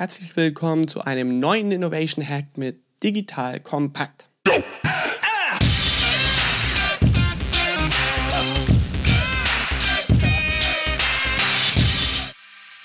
Herzlich willkommen zu einem neuen Innovation Hack mit Digital Kompakt.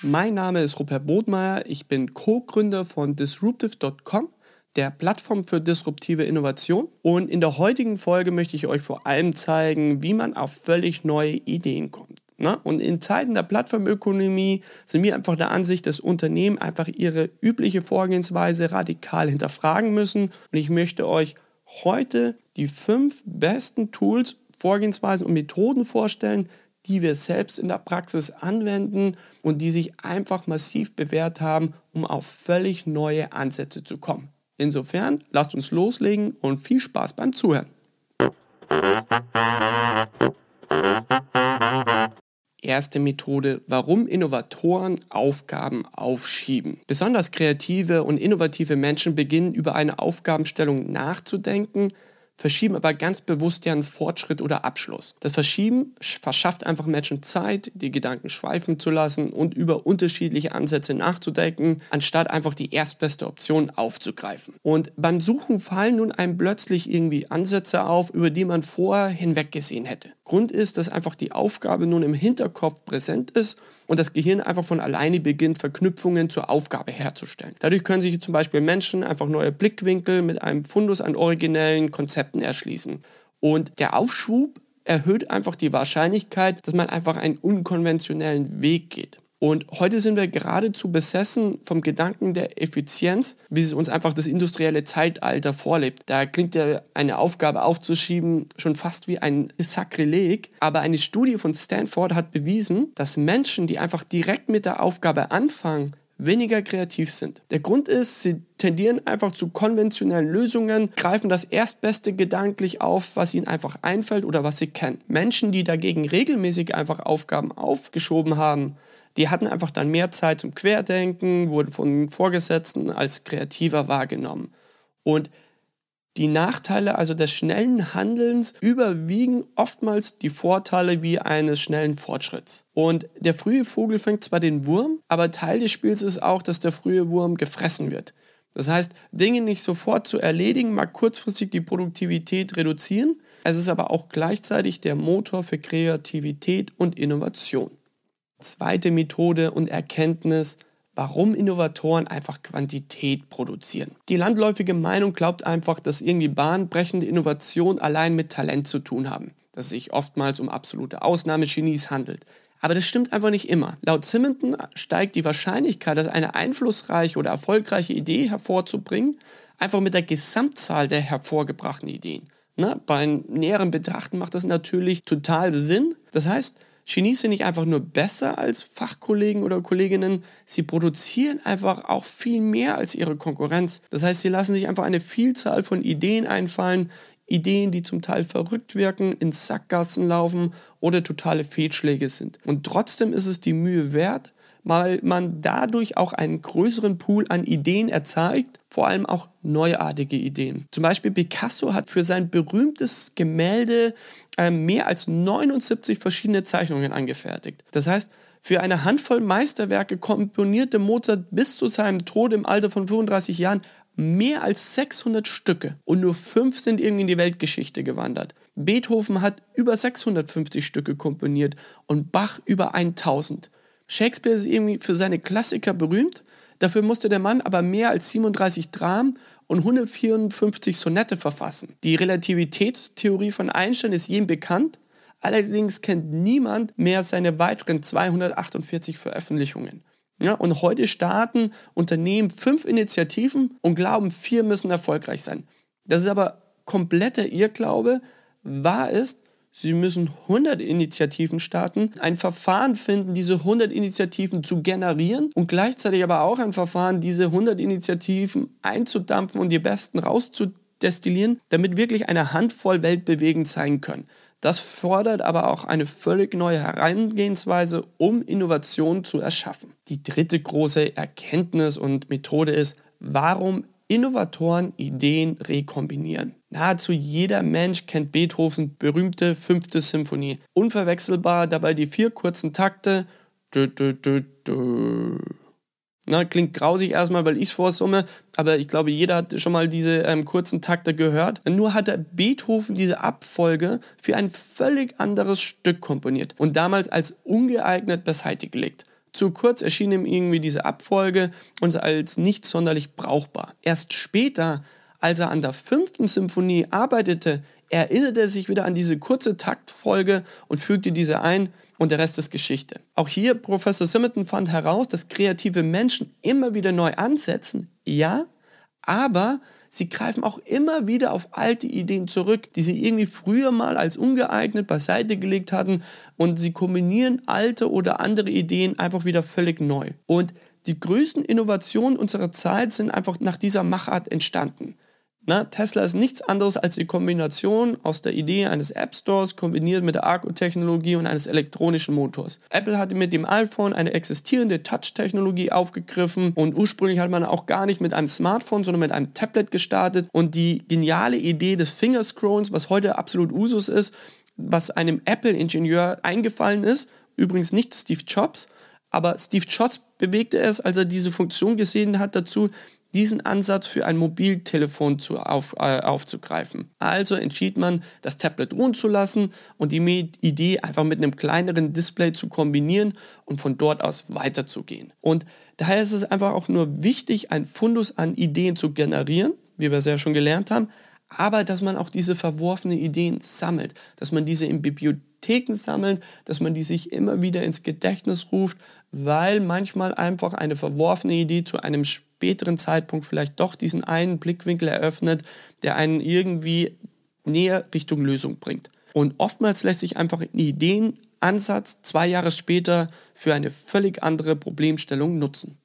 Mein Name ist Rupert Bodmeier, ich bin Co-Gründer von disruptive.com, der Plattform für disruptive Innovation. Und in der heutigen Folge möchte ich euch vor allem zeigen, wie man auf völlig neue Ideen kommt. Ne? Und in Zeiten der Plattformökonomie sind wir einfach der Ansicht, dass Unternehmen einfach ihre übliche Vorgehensweise radikal hinterfragen müssen. Und ich möchte euch heute die fünf besten Tools, Vorgehensweisen und Methoden vorstellen, die wir selbst in der Praxis anwenden und die sich einfach massiv bewährt haben, um auf völlig neue Ansätze zu kommen. Insofern lasst uns loslegen und viel Spaß beim Zuhören. Erste Methode, warum Innovatoren Aufgaben aufschieben. Besonders kreative und innovative Menschen beginnen über eine Aufgabenstellung nachzudenken, verschieben aber ganz bewusst deren Fortschritt oder Abschluss. Das Verschieben verschafft einfach Menschen Zeit, die Gedanken schweifen zu lassen und über unterschiedliche Ansätze nachzudenken, anstatt einfach die erstbeste Option aufzugreifen. Und beim Suchen fallen nun einem plötzlich irgendwie Ansätze auf, über die man vorher hinweggesehen hätte. Grund ist, dass einfach die Aufgabe nun im Hinterkopf präsent ist und das Gehirn einfach von alleine beginnt, Verknüpfungen zur Aufgabe herzustellen. Dadurch können sich zum Beispiel Menschen einfach neue Blickwinkel mit einem Fundus an originellen Konzepten erschließen. Und der Aufschub erhöht einfach die Wahrscheinlichkeit, dass man einfach einen unkonventionellen Weg geht. Und heute sind wir geradezu besessen vom Gedanken der Effizienz, wie es uns einfach das industrielle Zeitalter vorlebt. Da klingt ja eine Aufgabe aufzuschieben schon fast wie ein Sakrileg. Aber eine Studie von Stanford hat bewiesen, dass Menschen, die einfach direkt mit der Aufgabe anfangen, weniger kreativ sind. Der Grund ist, sie tendieren einfach zu konventionellen Lösungen, greifen das erstbeste gedanklich auf, was ihnen einfach einfällt oder was sie kennen. Menschen, die dagegen regelmäßig einfach Aufgaben aufgeschoben haben, die hatten einfach dann mehr Zeit zum Querdenken, wurden von Vorgesetzten als kreativer wahrgenommen. Und die Nachteile also des schnellen Handelns überwiegen oftmals die Vorteile wie eines schnellen Fortschritts. Und der frühe Vogel fängt zwar den Wurm, aber Teil des Spiels ist auch, dass der frühe Wurm gefressen wird. Das heißt, Dinge nicht sofort zu erledigen, mag kurzfristig die Produktivität reduzieren. Es ist aber auch gleichzeitig der Motor für Kreativität und Innovation. Zweite Methode und Erkenntnis, warum Innovatoren einfach Quantität produzieren. Die landläufige Meinung glaubt einfach, dass irgendwie bahnbrechende Innovationen allein mit Talent zu tun haben, dass es sich oftmals um absolute Ausnahmegenies handelt. Aber das stimmt einfach nicht immer. Laut Simonton steigt die Wahrscheinlichkeit, dass eine einflussreiche oder erfolgreiche Idee hervorzubringen, einfach mit der Gesamtzahl der hervorgebrachten Ideen. Na, beim näheren Betrachten macht das natürlich total Sinn. Das heißt, Genies sind nicht einfach nur besser als Fachkollegen oder Kolleginnen, sie produzieren einfach auch viel mehr als ihre Konkurrenz. Das heißt, sie lassen sich einfach eine Vielzahl von Ideen einfallen, Ideen, die zum Teil verrückt wirken, ins Sackgassen laufen oder totale Fehlschläge sind. Und trotzdem ist es die Mühe wert, weil man dadurch auch einen größeren Pool an Ideen erzeugt, vor allem auch neuartige Ideen. Zum Beispiel Picasso hat für sein berühmtes Gemälde äh, mehr als 79 verschiedene Zeichnungen angefertigt. Das heißt, für eine Handvoll Meisterwerke komponierte Mozart bis zu seinem Tod im Alter von 35 Jahren mehr als 600 Stücke und nur fünf sind irgendwie in die Weltgeschichte gewandert. Beethoven hat über 650 Stücke komponiert und Bach über 1000. Shakespeare ist irgendwie für seine Klassiker berühmt. Dafür musste der Mann aber mehr als 37 Dramen und 154 Sonette verfassen. Die Relativitätstheorie von Einstein ist jedem bekannt. Allerdings kennt niemand mehr seine weiteren 248 Veröffentlichungen. Ja, und heute starten Unternehmen fünf Initiativen und glauben, vier müssen erfolgreich sein. Das ist aber kompletter Irrglaube. Wahr ist, Sie müssen 100 Initiativen starten, ein Verfahren finden, diese 100 Initiativen zu generieren und gleichzeitig aber auch ein Verfahren, diese 100 Initiativen einzudampfen und die besten rauszudestillieren, damit wirklich eine Handvoll weltbewegend sein können. Das fordert aber auch eine völlig neue Herangehensweise, um Innovation zu erschaffen. Die dritte große Erkenntnis und Methode ist, warum Innovatoren Ideen rekombinieren. Nahezu jeder Mensch kennt Beethovens berühmte fünfte Symphonie. Unverwechselbar dabei die vier kurzen Takte. Dö, dö, dö, Na, klingt grausig erstmal, weil ich es vorsumme, aber ich glaube, jeder hat schon mal diese ähm, kurzen Takte gehört. Nur hat Beethoven diese Abfolge für ein völlig anderes Stück komponiert und damals als ungeeignet beiseite gelegt. Zu kurz erschien ihm irgendwie diese Abfolge und als nicht sonderlich brauchbar. Erst später, als er an der fünften Symphonie arbeitete, erinnerte er sich wieder an diese kurze Taktfolge und fügte diese ein und der Rest ist Geschichte. Auch hier, Professor Simerton fand heraus, dass kreative Menschen immer wieder neu ansetzen, ja, aber sie greifen auch immer wieder auf alte Ideen zurück, die sie irgendwie früher mal als ungeeignet beiseite gelegt hatten und sie kombinieren alte oder andere Ideen einfach wieder völlig neu. Und die größten Innovationen unserer Zeit sind einfach nach dieser Machart entstanden. Na, Tesla ist nichts anderes als die Kombination aus der Idee eines App Stores kombiniert mit der Akkutechnologie und eines elektronischen Motors. Apple hatte mit dem iPhone eine existierende Touch-Technologie aufgegriffen und ursprünglich hat man auch gar nicht mit einem Smartphone, sondern mit einem Tablet gestartet und die geniale Idee des Fingerscrollens, was heute absolut Usus ist, was einem Apple-Ingenieur eingefallen ist, übrigens nicht Steve Jobs, aber Steve Jobs bewegte es, als er diese Funktion gesehen hat, dazu, diesen Ansatz für ein Mobiltelefon zu, auf, äh, aufzugreifen. Also entschied man, das Tablet ruhen zu lassen und die Idee einfach mit einem kleineren Display zu kombinieren und von dort aus weiterzugehen. Und daher ist es einfach auch nur wichtig, ein Fundus an Ideen zu generieren, wie wir es ja schon gelernt haben, aber dass man auch diese verworfenen Ideen sammelt, dass man diese in Bibliotheken sammelt, dass man die sich immer wieder ins Gedächtnis ruft, weil manchmal einfach eine verworfene Idee zu einem späteren Zeitpunkt vielleicht doch diesen einen Blickwinkel eröffnet, der einen irgendwie näher Richtung Lösung bringt. Und oftmals lässt sich einfach ein Ideenansatz zwei Jahre später für eine völlig andere Problemstellung nutzen.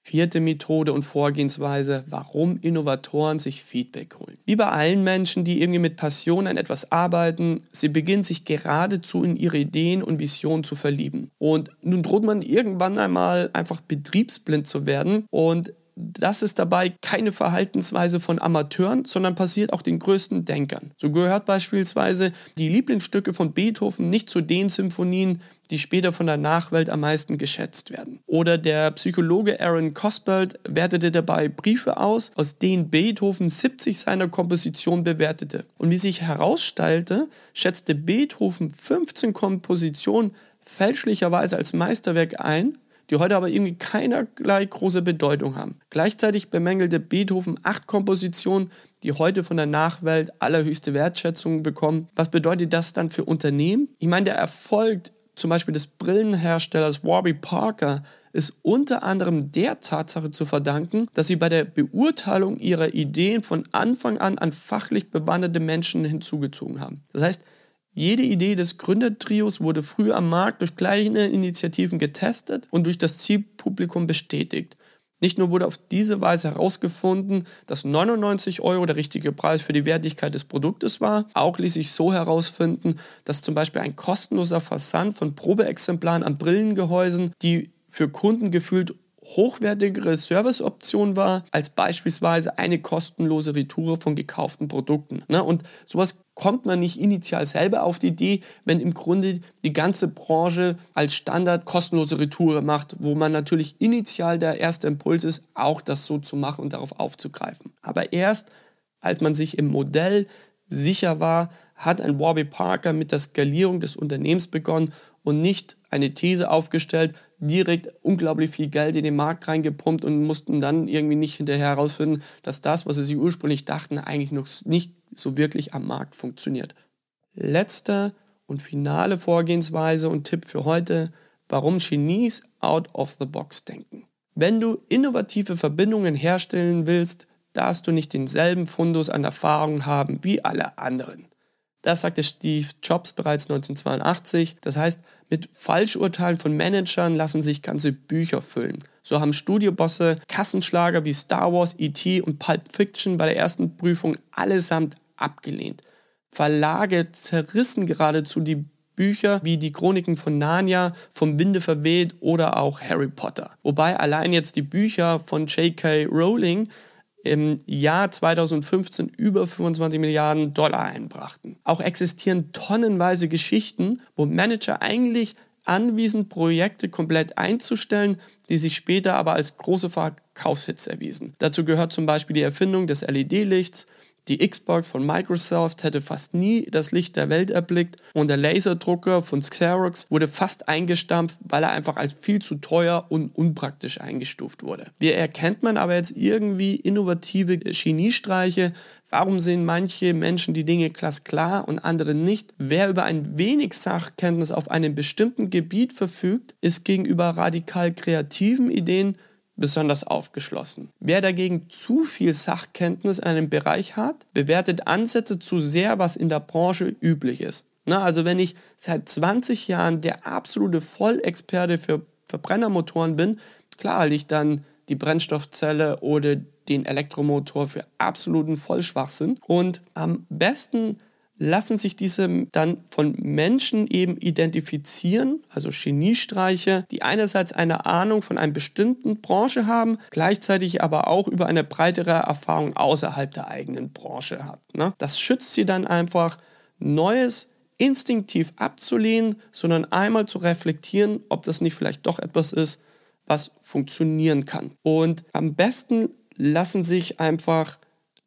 Vierte Methode und Vorgehensweise, warum Innovatoren sich Feedback holen. Wie bei allen Menschen, die irgendwie mit Passion an etwas arbeiten, sie beginnen sich geradezu in ihre Ideen und Visionen zu verlieben. Und nun droht man irgendwann einmal einfach betriebsblind zu werden und das ist dabei keine Verhaltensweise von Amateuren, sondern passiert auch den größten Denkern. So gehört beispielsweise die Lieblingsstücke von Beethoven nicht zu den Symphonien, die später von der Nachwelt am meisten geschätzt werden. Oder der Psychologe Aaron Cosbelt wertete dabei Briefe aus, aus denen Beethoven 70 seiner Kompositionen bewertete. Und wie sich herausstellte, schätzte Beethoven 15 Kompositionen fälschlicherweise als Meisterwerk ein die heute aber irgendwie keinerlei große Bedeutung haben. Gleichzeitig bemängelte Beethoven acht Kompositionen, die heute von der Nachwelt allerhöchste Wertschätzung bekommen. Was bedeutet das dann für Unternehmen? Ich meine, der Erfolg zum Beispiel des Brillenherstellers Warby Parker ist unter anderem der Tatsache zu verdanken, dass sie bei der Beurteilung ihrer Ideen von Anfang an an fachlich bewanderte Menschen hinzugezogen haben. Das heißt, jede Idee des Gründertrios wurde früh am Markt durch kleine Initiativen getestet und durch das Zielpublikum bestätigt. Nicht nur wurde auf diese Weise herausgefunden, dass 99 Euro der richtige Preis für die Wertigkeit des Produktes war, auch ließ sich so herausfinden, dass zum Beispiel ein kostenloser Versand von Probeexemplaren an Brillengehäusen, die für Kunden gefühlt hochwertigere Serviceoption war, als beispielsweise eine kostenlose Retour von gekauften Produkten. Ne? Und sowas kommt man nicht initial selber auf die Idee, wenn im Grunde die ganze Branche als Standard kostenlose Retour macht, wo man natürlich initial der erste Impuls ist, auch das so zu machen und darauf aufzugreifen. Aber erst als man sich im Modell sicher war, hat ein Warby Parker mit der Skalierung des Unternehmens begonnen und nicht eine These aufgestellt, direkt unglaublich viel Geld in den Markt reingepumpt und mussten dann irgendwie nicht hinterher herausfinden, dass das, was sie ursprünglich dachten, eigentlich noch nicht so wirklich am Markt funktioniert. Letzte und finale Vorgehensweise und Tipp für heute, warum Genies out of the box denken. Wenn du innovative Verbindungen herstellen willst, darfst du nicht denselben Fundus an Erfahrungen haben wie alle anderen. Das sagte Steve Jobs bereits 1982. Das heißt, mit Falschurteilen von Managern lassen sich ganze Bücher füllen. So haben Studiobosse Kassenschlager wie Star Wars, E.T. und Pulp Fiction bei der ersten Prüfung allesamt abgelehnt. Verlage zerrissen geradezu die Bücher wie die Chroniken von Narnia, vom Winde verweht oder auch Harry Potter. Wobei allein jetzt die Bücher von J.K. Rowling im Jahr 2015 über 25 Milliarden Dollar einbrachten. Auch existieren tonnenweise Geschichten, wo Manager eigentlich anwiesen, Projekte komplett einzustellen, die sich später aber als große Verkaufshits erwiesen. Dazu gehört zum Beispiel die Erfindung des LED-Lichts, die Xbox von Microsoft hätte fast nie das Licht der Welt erblickt und der Laserdrucker von Xerox wurde fast eingestampft, weil er einfach als viel zu teuer und unpraktisch eingestuft wurde. Wie erkennt man aber jetzt irgendwie innovative Geniestreiche? Warum sehen manche Menschen die Dinge glasklar und andere nicht? Wer über ein wenig Sachkenntnis auf einem bestimmten Gebiet verfügt, ist gegenüber radikal kreativen Ideen besonders aufgeschlossen. Wer dagegen zu viel Sachkenntnis in einem Bereich hat, bewertet Ansätze zu sehr, was in der Branche üblich ist. Na, also wenn ich seit 20 Jahren der absolute Vollexperte für Verbrennermotoren bin, klar halte ich dann die Brennstoffzelle oder den Elektromotor für absoluten Vollschwachsinn. Und am besten lassen sich diese dann von Menschen eben identifizieren, also Geniestreiche, die einerseits eine Ahnung von einer bestimmten Branche haben, gleichzeitig aber auch über eine breitere Erfahrung außerhalb der eigenen Branche hat. Ne? Das schützt sie dann einfach, Neues instinktiv abzulehnen, sondern einmal zu reflektieren, ob das nicht vielleicht doch etwas ist, was funktionieren kann. Und am besten lassen sich einfach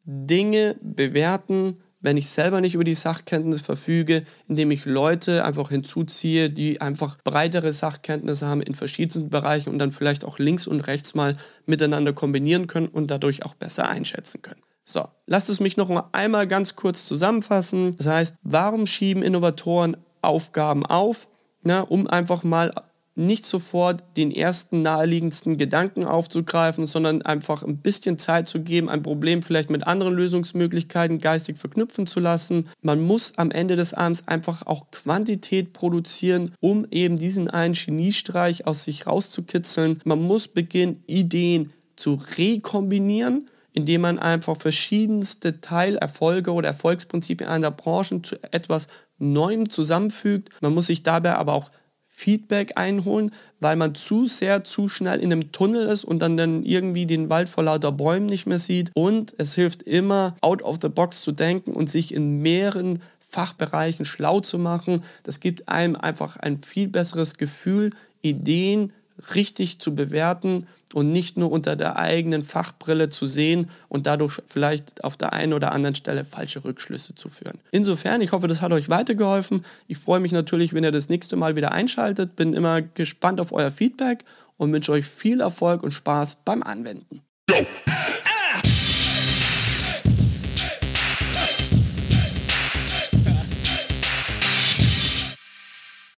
Dinge bewerten, wenn ich selber nicht über die Sachkenntnis verfüge, indem ich Leute einfach hinzuziehe, die einfach breitere Sachkenntnisse haben in verschiedensten Bereichen und dann vielleicht auch links und rechts mal miteinander kombinieren können und dadurch auch besser einschätzen können. So, lasst es mich noch einmal ganz kurz zusammenfassen. Das heißt, warum schieben Innovatoren Aufgaben auf? Na, um einfach mal nicht sofort den ersten naheliegendsten Gedanken aufzugreifen, sondern einfach ein bisschen Zeit zu geben, ein Problem vielleicht mit anderen Lösungsmöglichkeiten geistig verknüpfen zu lassen. Man muss am Ende des Abends einfach auch Quantität produzieren, um eben diesen einen Geniestreich aus sich rauszukitzeln. Man muss beginnen, Ideen zu rekombinieren indem man einfach verschiedenste Teilerfolge oder Erfolgsprinzipien einer Branche zu etwas Neuem zusammenfügt. Man muss sich dabei aber auch Feedback einholen, weil man zu sehr, zu schnell in einem Tunnel ist und dann, dann irgendwie den Wald vor lauter Bäumen nicht mehr sieht. Und es hilft immer, out of the box zu denken und sich in mehreren Fachbereichen schlau zu machen. Das gibt einem einfach ein viel besseres Gefühl, Ideen richtig zu bewerten und nicht nur unter der eigenen Fachbrille zu sehen und dadurch vielleicht auf der einen oder anderen Stelle falsche Rückschlüsse zu führen. Insofern, ich hoffe, das hat euch weitergeholfen. Ich freue mich natürlich, wenn ihr das nächste Mal wieder einschaltet. Bin immer gespannt auf euer Feedback und wünsche euch viel Erfolg und Spaß beim Anwenden.